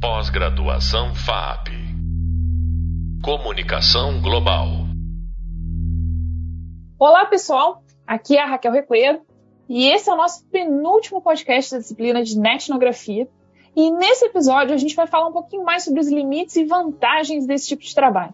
Pós-graduação FAP. Comunicação Global. Olá, pessoal. Aqui é a Raquel Recoeiro e esse é o nosso penúltimo podcast da disciplina de netnografia. E nesse episódio a gente vai falar um pouquinho mais sobre os limites e vantagens desse tipo de trabalho.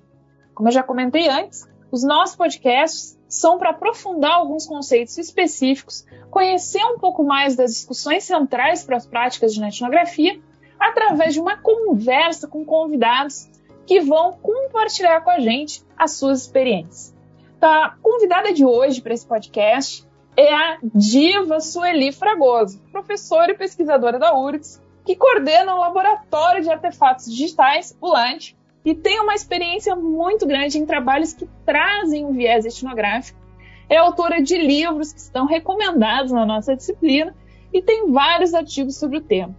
Como eu já comentei antes, os nossos podcasts são para aprofundar alguns conceitos específicos, conhecer um pouco mais das discussões centrais para as práticas de netnografia através de uma conversa com convidados que vão compartilhar com a gente as suas experiências. Então, a convidada de hoje para esse podcast é a diva Sueli Fragoso, professora e pesquisadora da URGS, que coordena o Laboratório de Artefatos Digitais, o LANT, e tem uma experiência muito grande em trabalhos que trazem um viés etnográfico. É autora de livros que estão recomendados na nossa disciplina e tem vários artigos sobre o tema.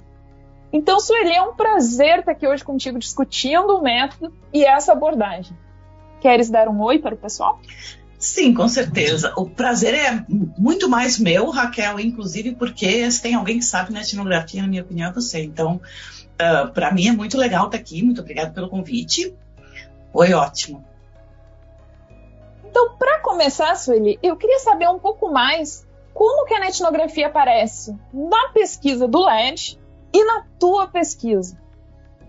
Então, Sueli, é um prazer estar aqui hoje contigo discutindo o método e essa abordagem. Queres dar um oi para o pessoal? Sim, com certeza. O prazer é muito mais meu, Raquel, inclusive porque se tem alguém que sabe na etnografia, na minha opinião, é você. Então, uh, ah, para mim é muito legal estar aqui. Muito obrigada pelo convite. Foi ótimo. Então, para começar, Sueli, eu queria saber um pouco mais como que a etnografia aparece na pesquisa do LED e na tua pesquisa?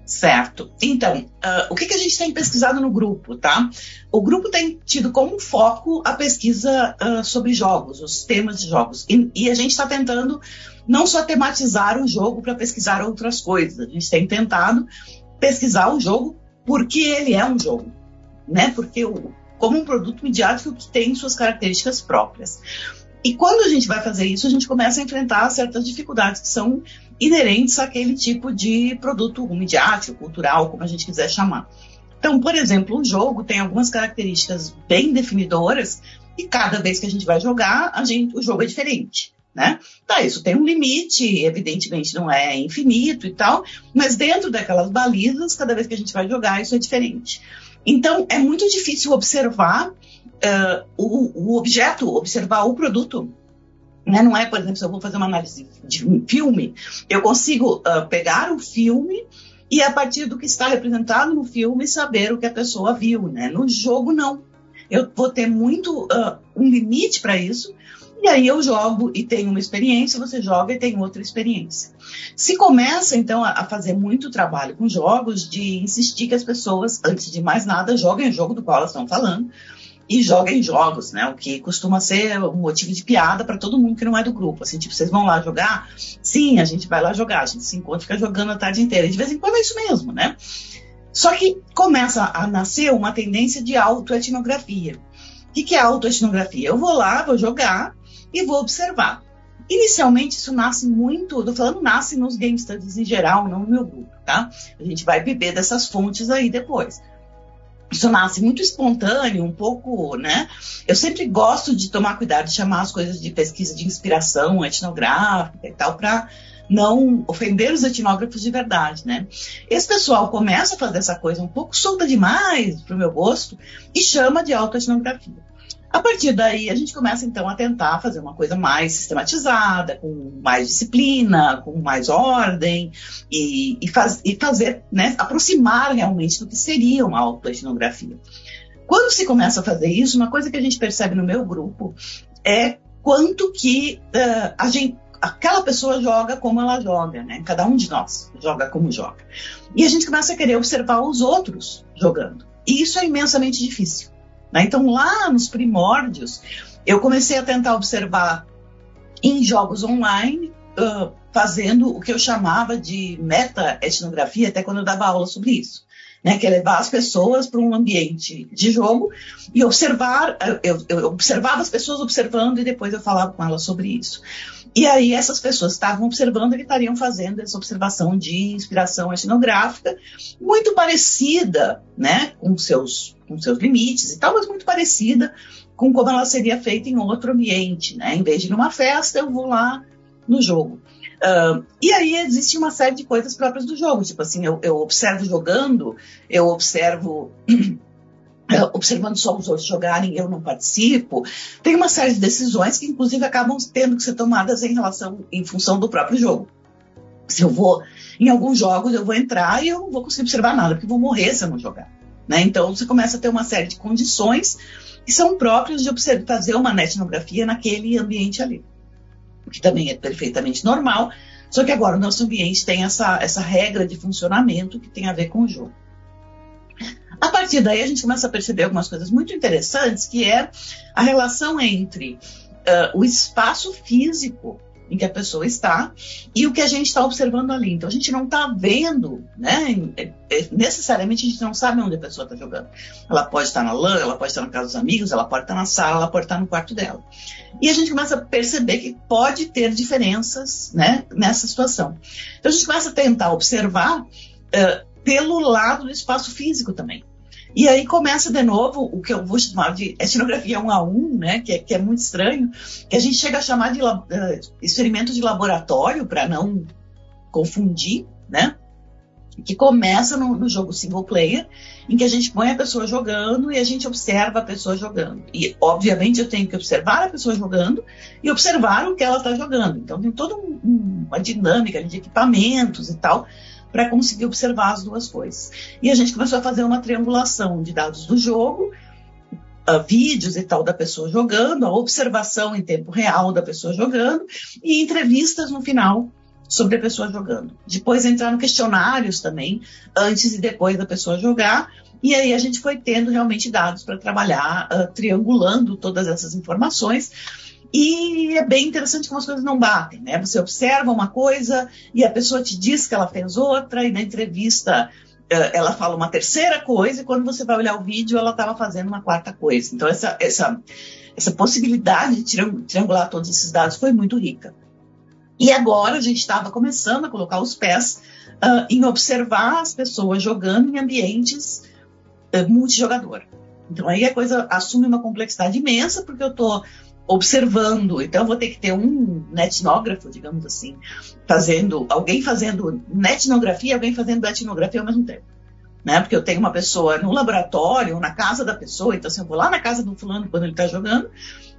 Certo. Então, uh, o que, que, a gente tem pesquisado no grupo, tá? O grupo tem tido como foco a pesquisa uh, sobre jogos, os temas de jogos. E, e a gente está tentando não só tematizar o jogo para pesquisar outras coisas. A gente tem tentado pesquisar o jogo porque ele é um jogo, né? Porque o, como um produto midiático que tem suas características próprias. E quando a gente vai fazer isso, a gente começa a enfrentar certas dificuldades que são inerentes àquele tipo de produto midiático, cultural, como a gente quiser chamar. Então, por exemplo, um jogo tem algumas características bem definidoras e cada vez que a gente vai jogar, a gente, o jogo é diferente. Né? Tá, isso tem um limite, evidentemente não é infinito e tal, mas dentro daquelas balizas, cada vez que a gente vai jogar, isso é diferente. Então, é muito difícil observar uh, o, o objeto, observar o produto né? Não é, por exemplo, se eu vou fazer uma análise de um filme, eu consigo uh, pegar o filme e, a partir do que está representado no filme, saber o que a pessoa viu. Né? No jogo, não. Eu vou ter muito uh, um limite para isso. E aí eu jogo e tenho uma experiência, você joga e tem outra experiência. Se começa, então, a, fazer muito trabalho com jogos, de insistir que as pessoas, antes de mais nada, joguem o jogo do qual elas estão falando, e joga em jogos, né? O que costuma ser um motivo de piada para todo mundo que não é do grupo. Assim, tipo, vocês vão lá jogar? Sim, a gente vai lá jogar, a gente se encontra e fica jogando a tarde inteira. E de vez em quando é isso mesmo, né? Só que começa a nascer uma tendência de autoetnografia. O que, que é autoetnografia? Eu vou lá, vou jogar e vou observar. Inicialmente, isso nasce muito, tô falando nasce nos game studies em geral, não no meu grupo, tá? A gente vai beber dessas fontes aí depois isso nasce muito espontâneo, um pouco, né? Eu sempre gosto de tomar cuidado de chamar as coisas de pesquisa de inspiração etnográfica e tal, para não ofender os etnógrafos de verdade, né? Esse pessoal começa a fazer essa coisa um pouco solta demais para o meu gosto e chama de autoetnografia. A partir daí, a gente começa então a tentar fazer uma coisa mais sistematizada, com mais disciplina, com mais ordem, e, e, faz, e fazer, né, aproximar realmente do que seria uma autoetnografia. Quando se começa a fazer isso, uma coisa que a gente percebe no meu grupo é quanto que uh, a gente, aquela pessoa joga como ela joga, né? Cada um de nós joga como joga. E a gente começa a querer observar os outros jogando. E isso é imensamente difícil. Né? Então, lá nos primórdios, eu comecei a tentar observar em jogos online, uh, fazendo o que eu chamava de meta-etnografia, até quando eu dava aula sobre isso. Né, que é levar as pessoas para um ambiente de jogo e observar, eu, eu, observava as pessoas observando e depois eu falava com elas sobre isso. E aí essas pessoas estavam observando e estariam fazendo essa observação de inspiração etnográfica, muito parecida, né, com seus com seus limites e tal, mas muito parecida com como ela seria feita em outro ambiente, né? Em vez de numa festa, eu vou lá no jogo. Uh, e aí existe uma série de coisas próprias do jogo, tipo assim, eu, eu observo jogando, eu observo observando só os outros jogarem, eu não participo. Tem uma série de decisões que, inclusive, acabam tendo que ser tomadas em relação, em função do próprio jogo. Se eu vou, em alguns jogos, eu vou entrar e eu não vou conseguir observar nada, porque vou morrer se eu não jogar. Né? Então, você começa a ter uma série de condições que são próprias de fazer uma etnografia naquele ambiente ali. O que também é perfeitamente normal, só que agora o nosso ambiente tem essa, essa regra de funcionamento que tem a ver com o jogo. A partir daí, a gente começa a perceber algumas coisas muito interessantes, que é a relação entre uh, o espaço físico em que a pessoa está e o que a gente está observando ali. Então a gente não está vendo, né? É, é, necessariamente a gente não sabe onde a pessoa está jogando. Ela pode estar na LAN, ela pode estar na casa dos amigos, ela pode estar na sala, ela pode estar no quarto dela. E a gente começa a perceber que pode ter diferenças, né? Nessa situação. Então a gente começa a tentar observar uh, pelo lado do espaço físico também. E aí começa de novo o que eu vou chamar de etnografia um a um, né, que é, que é muito estranho, que a gente chega a chamar de uh, experimento de laboratório, para não confundir, né? Que começa no, no, jogo single player, em que a gente põe a pessoa jogando e a gente observa a pessoa jogando. E, obviamente, eu tenho que observar a pessoa jogando e observar o que ela está jogando. Então, tem toda um, uma dinâmica de equipamentos e tal para conseguir observar as duas coisas. E a gente começou a fazer uma triangulação de dados do jogo, uh, vídeos e tal da pessoa jogando, a observação em tempo real da pessoa jogando e entrevistas no final sobre a pessoa jogando. Depois entraram questionários também, antes e depois da pessoa jogar. E aí a gente foi tendo realmente dados para trabalhar, uh, triangulando todas essas informações e é bem interessante como as coisas não batem, né? Você observa uma coisa e a pessoa te diz que ela fez outra, e na entrevista eh, ela fala uma terceira coisa, e quando você vai olhar o vídeo, ela estava fazendo uma quarta coisa. Então, essa, essa, essa possibilidade de triangular todos esses dados foi muito rica. E agora a gente estava começando a colocar os pés uh, em observar as pessoas jogando em ambientes uh, multijogador. Então aí a coisa assume uma complexidade imensa, porque eu estou observando. Então, eu vou ter que ter um etnógrafo, digamos assim, fazendo, alguém fazendo etnografia, alguém fazendo etnografia ao mesmo tempo. Né? Porque eu tenho uma pessoa no laboratório, na casa da pessoa, então assim, eu vou lá na casa do fulano quando ele está jogando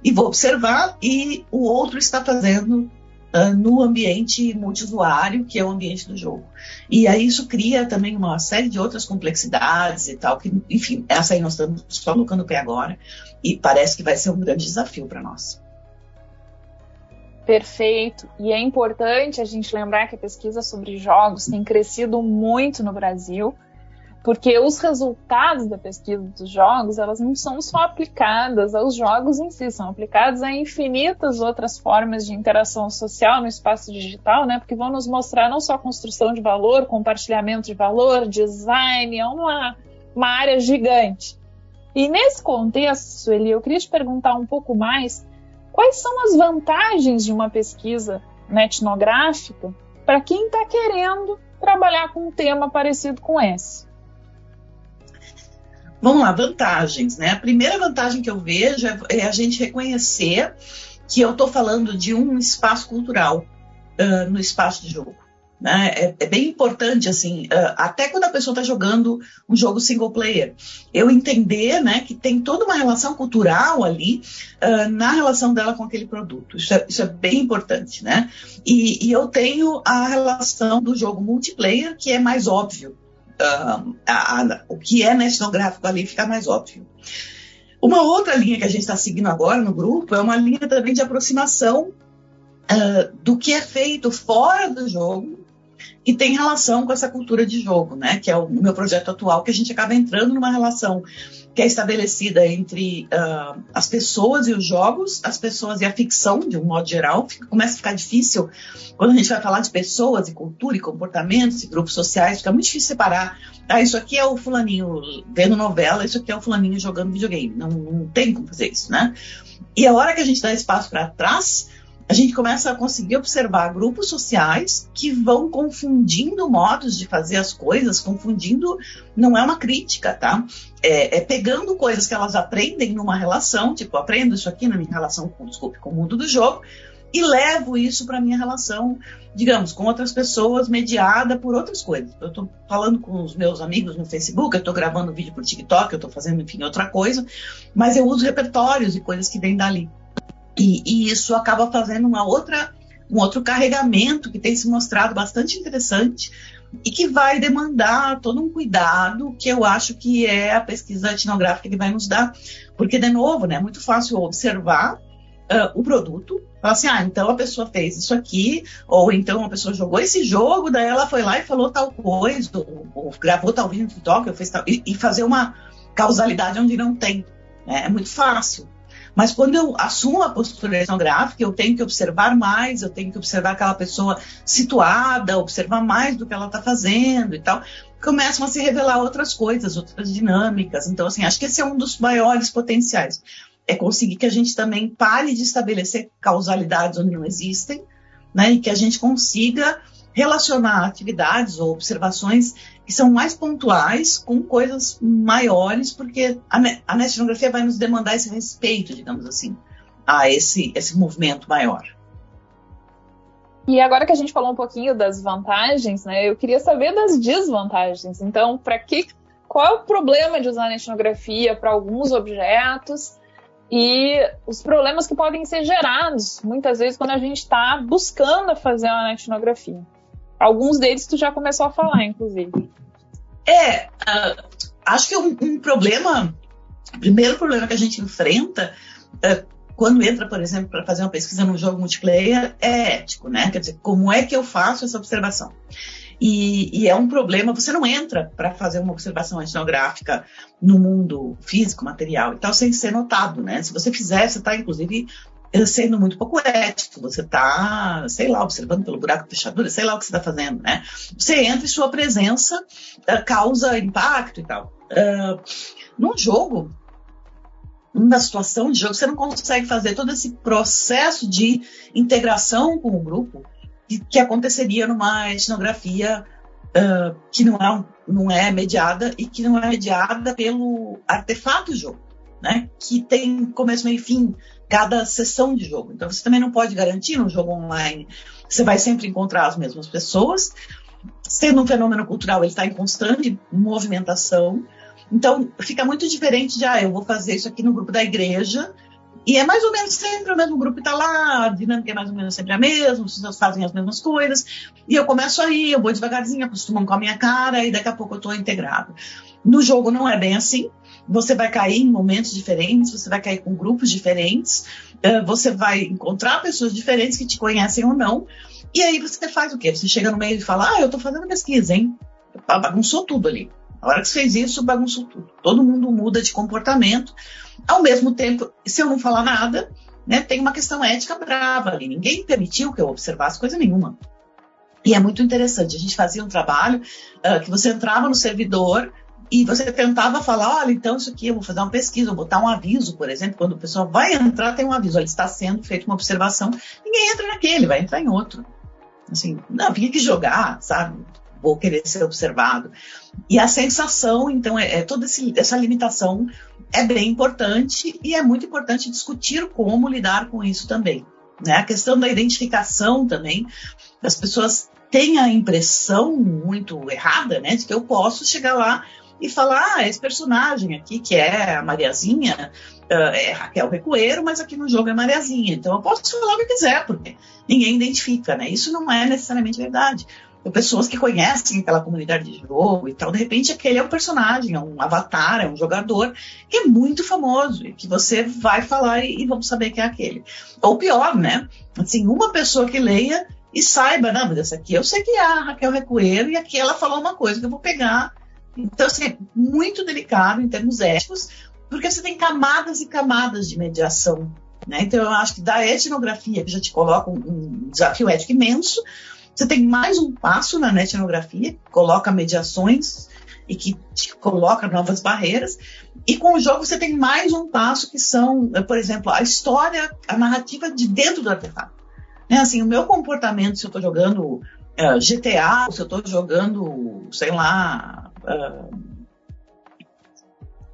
e vou observar e o outro está fazendo uh, no ambiente multiusuário, que é o ambiente do jogo. E aí isso cria também uma série de outras complexidades e tal, que, enfim, essa aí nós estamos só colocando o pé agora e parece que vai ser um grande desafio para nós. Perfeito. E é importante a gente lembrar que a pesquisa sobre jogos tem crescido muito no Brasil porque os resultados da pesquisa dos jogos, elas não são só aplicadas aos jogos em si, são aplicadas a infinitas outras formas de interação social no espaço digital, né? Porque vão nos mostrar não só construção de valor, compartilhamento de valor, design, é uma, uma área gigante. E nesse contexto, Sueli, eu queria te perguntar um pouco mais quais são as vantagens de uma pesquisa etnográfica para quem está querendo trabalhar com um tema parecido com esse. Vamos lá, vantagens, né? A primeira vantagem que eu vejo é, é a gente reconhecer que eu estou falando de um espaço cultural uh, no espaço de jogo. Né? É, é, bem importante, assim, uh, até quando a pessoa está jogando um jogo single player, eu entender né, que tem toda uma relação cultural ali uh, na relação dela com aquele produto. Isso é, isso é bem importante, né? E, e, eu tenho a relação do jogo multiplayer, que é mais óbvio uh, a, a, o que é etnográfico ali fica mais óbvio. Uma outra linha que a gente está seguindo agora no grupo é uma linha também de aproximação uh, do que é feito fora do jogo e tem relação com essa cultura de jogo, né? Que é o meu projeto atual, que a gente acaba entrando numa relação que é estabelecida entre uh, as pessoas e os jogos, as pessoas e a ficção, de um modo geral. Fica, começa a ficar difícil quando a gente vai falar de pessoas e cultura e comportamentos e grupos sociais, fica muito difícil separar. Ah, isso aqui é o fulaninho vendo novela, isso aqui é o fulaninho jogando videogame. Não, não tem como fazer isso, né? E a hora que a gente dá espaço para trás, a gente começa a conseguir observar grupos sociais que vão confundindo modos de fazer as coisas, confundindo, não é uma crítica, tá? É, é pegando coisas que elas aprendem numa relação, tipo, aprendo isso aqui na minha relação com, desculpe, com o mundo do jogo, e levo isso para minha relação, digamos, com outras pessoas, mediada por outras coisas. Eu estou falando com os meus amigos no Facebook, eu estou gravando vídeo por TikTok, eu estou fazendo, enfim, outra coisa, mas eu uso repertórios e coisas que vêm dali. E, e isso acaba fazendo uma outra um outro carregamento que tem se mostrado bastante interessante e que vai demandar todo um cuidado que eu acho que é a pesquisa etnográfica que vai nos dar, porque de novo, né, é muito fácil observar uh, o produto, falar assim, ah, então a pessoa fez isso aqui, ou então a pessoa jogou esse jogo, daí ela foi lá e falou tal coisa, ou, ou gravou tal vídeo no TikTok, ou fez tal, e, e fazer uma causalidade onde não tem. Né? É muito fácil. Mas quando eu assumo a postura etnográfica, eu tenho que observar mais, eu tenho que observar aquela pessoa situada, observar mais do que ela está fazendo e tal. Começam a se revelar outras coisas, outras dinâmicas. Então, assim, acho que esse é um dos maiores potenciais. É conseguir que a gente também pare de estabelecer causalidades onde não existem, né? E que a gente consiga relacionar atividades ou observações que são mais pontuais com coisas maiores, porque a, a vai nos demandar esse respeito, digamos assim, a esse, esse movimento maior. E agora que a gente falou um pouquinho das vantagens, né, eu queria saber das desvantagens. Então, para que, qual é o problema de usar a etnografia para alguns objetos e os problemas que podem ser gerados muitas vezes quando a gente está buscando fazer uma etnografia? Alguns deles tu já começou a falar, inclusive. É, uh, acho que um, um, problema, primeiro problema que a gente enfrenta uh, quando entra, por exemplo, para fazer uma pesquisa num jogo multiplayer é ético, né? Quer dizer, como é que eu faço essa observação? E, e, é um problema, você não entra para fazer uma observação etnográfica no mundo físico, material e tal, sem ser notado, né? Se você fizer, você está, inclusive, sendo muito pouco ético, você está, sei lá, observando pelo buraco de fechadura, sei lá o que você está fazendo, né? Você entra e sua presença uh, causa impacto e tal. Uh, num jogo, numa situação de jogo, você não consegue fazer todo esse processo de integração com o grupo que, que aconteceria numa etnografia uh, que não é, não é mediada e que não é mediada pelo artefato do jogo, né? Que tem começo, meio e fim, cada sessão de jogo. Então você também não pode garantir no jogo online. Você vai sempre encontrar as mesmas pessoas. Sendo um fenômeno cultural, ele está em constante movimentação. Então fica muito diferente de, ah, eu vou fazer isso aqui no grupo da igreja. E é mais ou menos sempre o mesmo grupo que está lá, a dinâmica é mais ou menos sempre a mesma, as pessoas fazem as mesmas coisas. E eu começo aí, eu vou devagarzinho, acostumando com a minha cara, e daqui a pouco eu estou integrado. No jogo não é bem assim você vai cair em momentos diferentes, você vai cair com grupos diferentes, uh, você vai encontrar pessoas diferentes que te conhecem ou não. E aí você faz o quê? Você chega no meio e fala: Ah, eu estou fazendo pesquisa, hein? Bagunçou tudo ali. A hora que você fez isso, bagunçou tudo. Todo mundo muda de comportamento. Ao mesmo tempo, se eu não falar nada, né, tem uma questão ética brava ali. Ninguém permitiu que eu observasse coisa nenhuma. E é muito interessante. A gente fazia um trabalho uh, que você entrava no servidor, e você tentava falar, olha, então isso aqui, eu vou fazer uma pesquisa, vou botar um aviso, por exemplo, quando o pessoal vai entrar, tem um aviso, olha, está sendo feita uma observação, ninguém entra naquele, vai entrar em outro. Assim, não, vinha que jogar, sabe? Vou querer ser observado. E a sensação, então, é, é toda esse, essa limitação é bem importante e é muito importante discutir como lidar com isso também. Né? A questão da identificação também, as pessoas têm a impressão muito errada, né, de que eu posso chegar lá e falar: ah, esse personagem aqui, que é a Mariazinha, é Raquel Recueiro, mas aqui no jogo é Mariazinha. Então eu posso falar o que quiser, porque ninguém identifica, né? Isso não é necessariamente verdade. Tem pessoas que conhecem aquela comunidade de jogo e tal, de repente aquele é um personagem, é um avatar, é um jogador que é muito famoso e que você vai falar e, e vamos saber que é aquele. Ou pior, né? Assim, uma pessoa que leia e saiba, não, mas essa aqui eu sei que é a Raquel Recueiro e aqui ela falou uma coisa que eu vou pegar então, assim, é muito delicado em termos éticos, porque você tem camadas e camadas de mediação. Né? Então, eu acho que da etnografia, que já te coloca um, um desafio ético imenso, você tem mais um passo na etnografia, que coloca mediações e que te coloca novas barreiras. E com o jogo você tem mais um passo que são, por exemplo, a história, a narrativa de dentro do artefato. Né? Assim, o meu comportamento, se eu estou jogando eh, GTA, se eu estou jogando, sei lá, Uh,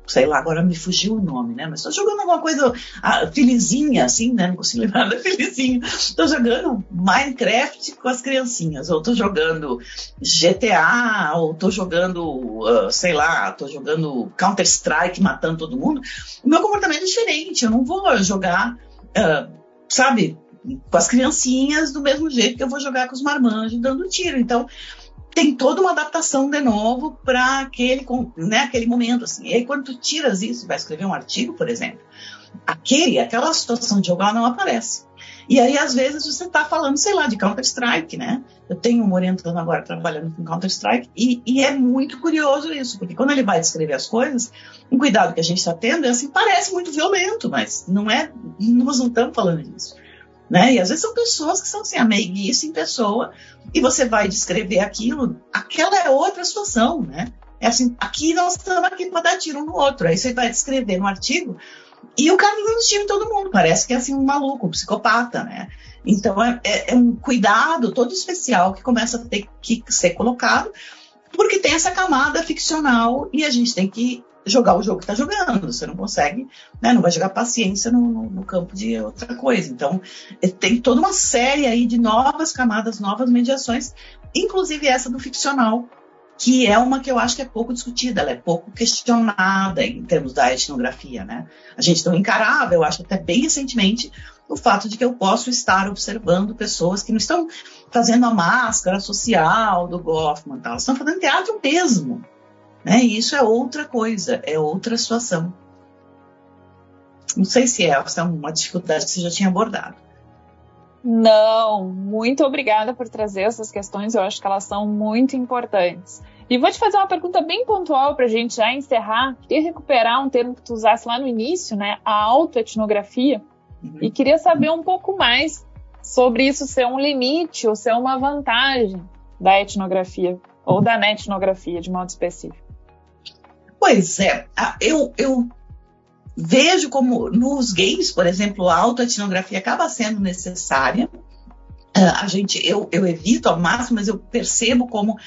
sei lá, agora me fugiu o nome, né? Mas estou jogando alguma coisa ah, felizinha, assim, né? Não consigo lembrar da felizinha. Estou jogando Minecraft com as criancinhas, ou estou jogando GTA, ou estou jogando, uh, sei lá, estou jogando Counter-Strike matando todo mundo. O meu comportamento é diferente, eu não vou jogar, uh, sabe, com as criancinhas do mesmo jeito que eu vou jogar com os marmanjos dando tiro. Então, tem toda uma adaptação de novo para aquele, né, aquele momento. Assim. E aí, quando tu tiras isso, vai escrever um artigo, por exemplo, aquele, aquela situação de ela não aparece. E aí, às vezes, você está falando, sei lá, de Counter-Strike, né? Eu tenho um orientando agora trabalhando com Counter-Strike, e, e, é muito curioso isso, porque quando ele vai descrever as coisas, um cuidado que a gente está tendo é assim, parece muito violento, mas não é, nós não estamos falando disso. Né? E às vezes são pessoas que são assim, a meiguice em pessoa, e você vai descrever aquilo, aquela é outra situação, né? É assim, aqui nós estamos aqui para dar tiro um no outro. Aí você vai descrever no artigo, e o cara dando tiro em todo mundo, parece que é assim um maluco, um psicopata, né? Então é, é, é, um cuidado todo especial que começa a ter que ser colocado, porque tem essa camada ficcional e a gente tem que jogar o jogo que está jogando. Você não consegue, né, não vai jogar paciência no, no, no, campo de outra coisa. Então, é, tem toda uma série aí de novas camadas, novas mediações, inclusive essa do ficcional, que é uma que eu acho que é pouco discutida, ela é pouco questionada em termos da etnografia, né? A gente não encarava, eu acho até bem recentemente, o fato de que eu posso estar observando pessoas que não estão fazendo a máscara social do Goffman, tal, estão fazendo teatro mesmo, né? E isso é outra coisa, é outra situação. Não sei se é, é uma dificuldade que você já tinha abordado. Não, muito obrigada por trazer essas questões, eu acho que elas são muito importantes. E vou te fazer uma pergunta bem pontual para a gente já encerrar. Queria recuperar um termo que tu usasse lá no início, né? A autoetnografia. Uhum. E queria saber um pouco mais sobre isso ser um limite ou ser uma vantagem da etnografia ou da netnografia de modo específico. Pois é, eu, eu vejo como nos games, por exemplo, a autoetnografia acaba sendo necessária. Uh, a gente, eu, eu evito ao máximo, mas eu percebo como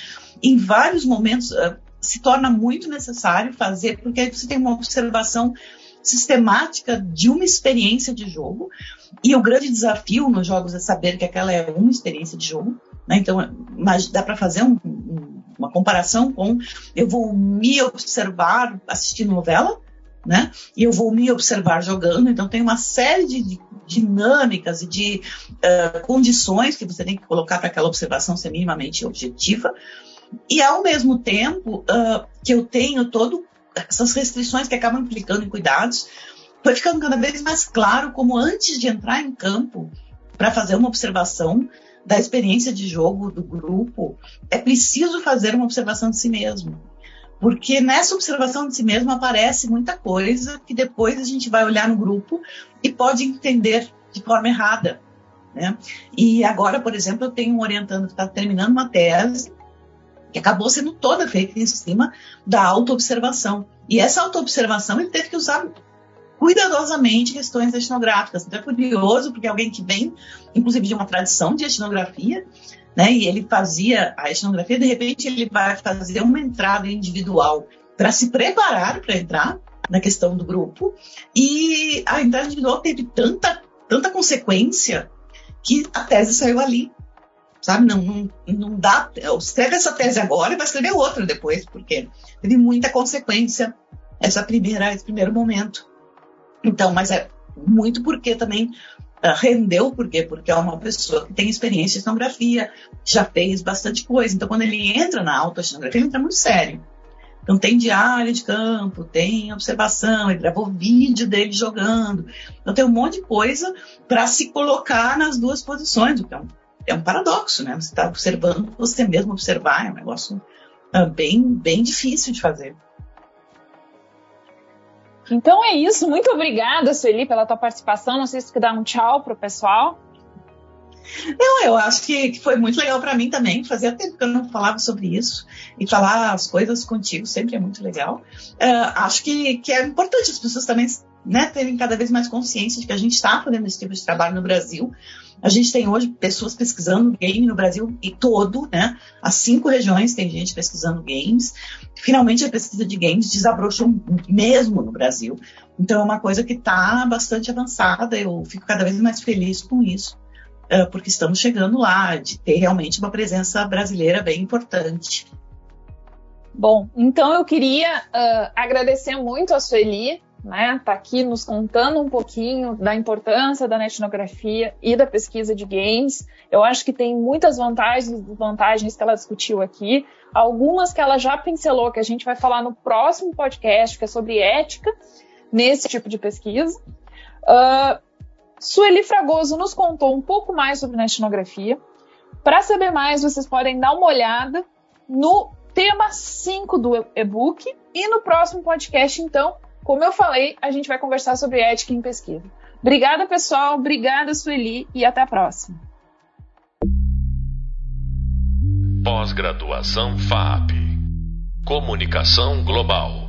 em vários momentos uh, se torna muito necessário fazer, porque aí você tem uma observação sistemática de uma experiência de jogo. E o grande desafio nos jogos é saber que aquela é uma experiência de jogo. Né? Então, mas dá para fazer um, um, uma comparação com eu vou me observar assistindo novela, né? E eu vou me observar jogando. Então, tem uma série de, dinâmicas e de uh, condições que você tem que colocar para aquela observação ser minimamente objetiva. E ao mesmo tempo uh, que eu tenho todo essas restrições que acabam implicando em cuidados, foi ficando cada vez mais claro como antes de entrar em campo para fazer uma observação da experiência de jogo do grupo, é preciso fazer uma observação de si mesmo. Porque nessa observação de si mesmo aparece muita coisa que depois a gente vai olhar no grupo e pode entender de forma errada. Né? E agora, por exemplo, eu tenho um orientando que está terminando uma tese que acabou sendo toda feita em cima da autoobservação. E essa autoobservação ele teve que usar cuidadosamente questões etnográficas. Então é curioso, porque alguém que vem, inclusive, de uma tradição de etnografia, né, e ele fazia a etnografia, de repente ele vai fazer uma entrada individual para se preparar para entrar na questão do grupo, e a entrada individual teve tanta, tanta consequência que a tese saiu ali sabe? Não, não, não dá. Escreve essa tese agora e vai escrever outra depois, porque teve muita consequência essa primeira, esse primeiro momento. Então, mas é muito porque também uh, rendeu, por quê? Porque é uma pessoa que tem experiência em etnografia, já fez bastante coisa. Então, quando ele entra na autoetnografia, ele entra muito sério. Então, tem diário de campo, tem observação, ele gravou vídeo dele jogando. Então, tem um monte de coisa para se colocar nas duas posições, é um é um paradoxo, né? Você está observando você mesmo observar, é um negócio uh, bem, bem difícil de fazer. Então é isso. Muito obrigada, Sueli, pela tua participação. Não sei se você quer dar um tchau para o pessoal. Não, eu acho que, foi muito legal para mim também. Fazia tempo que eu não falava sobre isso. E falar as coisas contigo sempre é muito legal. Uh, acho que, que é importante as pessoas também né, terem cada vez mais consciência de que a gente está fazendo esse tipo de trabalho no Brasil. A gente tem hoje pessoas pesquisando game no Brasil e todo, né? As cinco regiões tem gente pesquisando games. Finalmente a pesquisa de games desabrochou mesmo no Brasil. Então é uma coisa que está bastante avançada. Eu fico cada vez mais feliz com isso, porque estamos chegando lá, de ter realmente uma presença brasileira bem importante. Bom, então eu queria uh, agradecer muito a Sueli né, tá aqui nos contando um pouquinho da importância da etnografia e da pesquisa de games. Eu acho que tem muitas vantagens e desvantagens que ela discutiu aqui, algumas que ela já pincelou, que a gente vai falar no próximo podcast, que é sobre ética nesse tipo de pesquisa. Uh, Sueli Fragoso nos contou um pouco mais sobre etnografia. Para saber mais, vocês podem dar uma olhada no tema 5 do e-book e no próximo podcast, então, como eu falei, a gente vai conversar sobre ética em pesquisa. Obrigada, pessoal. Obrigada, Sueli, e até a próxima. Pós-graduação FAP Comunicação Global.